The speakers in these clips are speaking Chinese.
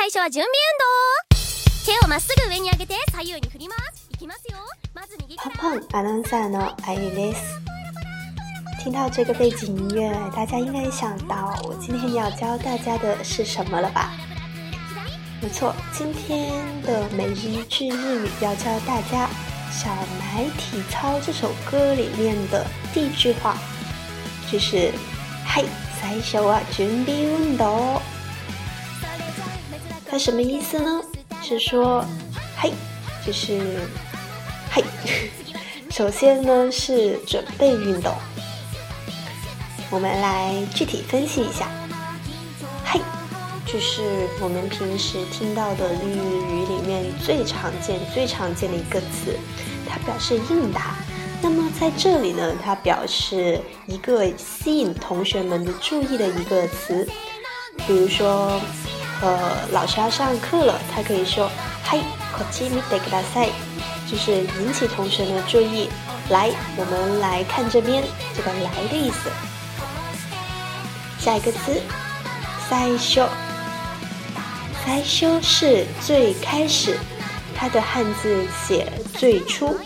最初は準備運動。手をまっすぐ上に上げて、左右に振ります。いきますよ。まず右。p ン p o n a n n o u のあゆです。听到这个背景音乐，大家应该想到我今天要教大家的是什么了吧？没错，今天的每一句日语要教大家《小埋体操》这首歌里面的第一句话，就是“はい、最初は準備運動”。它什么意思呢？是说，嘿，就是嘿。首先呢，是准备运动。我们来具体分析一下。嘿，就是我们平时听到的日语里面最常见、最常见的一个词，它表示应答。那么在这里呢，它表示一个吸引同学们的注意的一个词，比如说。呃，老师要上课了，他可以说“嗨 ”，kochimi de k a s i 就是引起同学的注意。来，我们来看这边这个“来”的意思。下一个词，最初，最初是最开始，它的汉字写最初。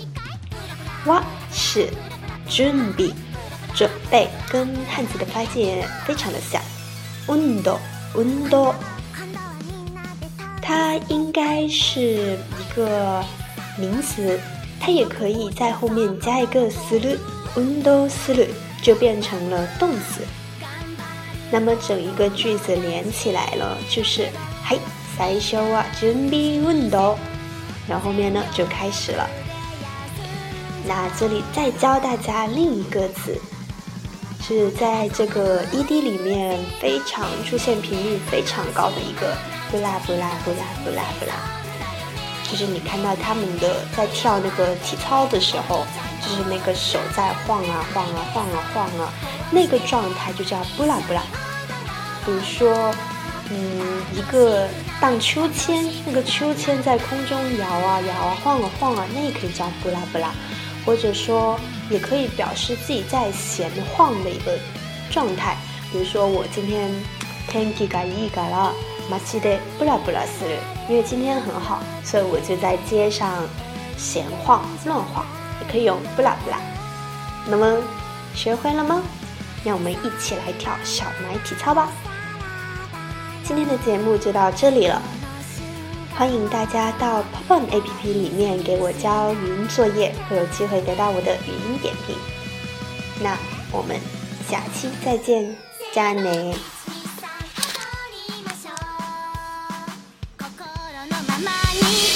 哇，是准备，准备跟汉字的发音非常的像。u n d o n d o 它应该是一个名词，它也可以在后面加一个す w u n d o する就变成了动词。那么整一个句子连起来了，就是 h 塞修啊，よな w 準 undo”，然后后面呢就开始了。那这里再教大家另一个词是在这个 ED 里面非常出现频率非常高的一个不拉不拉不拉不拉不拉，就是你看到他们的在跳那个体操的时候，就是那个手在晃啊晃啊晃啊晃啊，那个状态就叫不拉不拉。比如说，嗯，一个荡秋千，那个秋千在空中摇啊摇，啊晃啊晃啊，那也可以叫不拉不拉。或者说，也可以表示自己在闲晃的一个状态。比如说，我今天天气改一改了，马起的布拉布拉斯，因为今天很好，所以我就在街上闲晃、乱晃，也可以用布拉布拉。那么，学会了吗？让我们一起来跳小奶体操吧！今天的节目就到这里了。欢迎大家到 p o n APP 里面给我交语音作业，会有机会得到我的语音点评。那我们下期再见，加雷。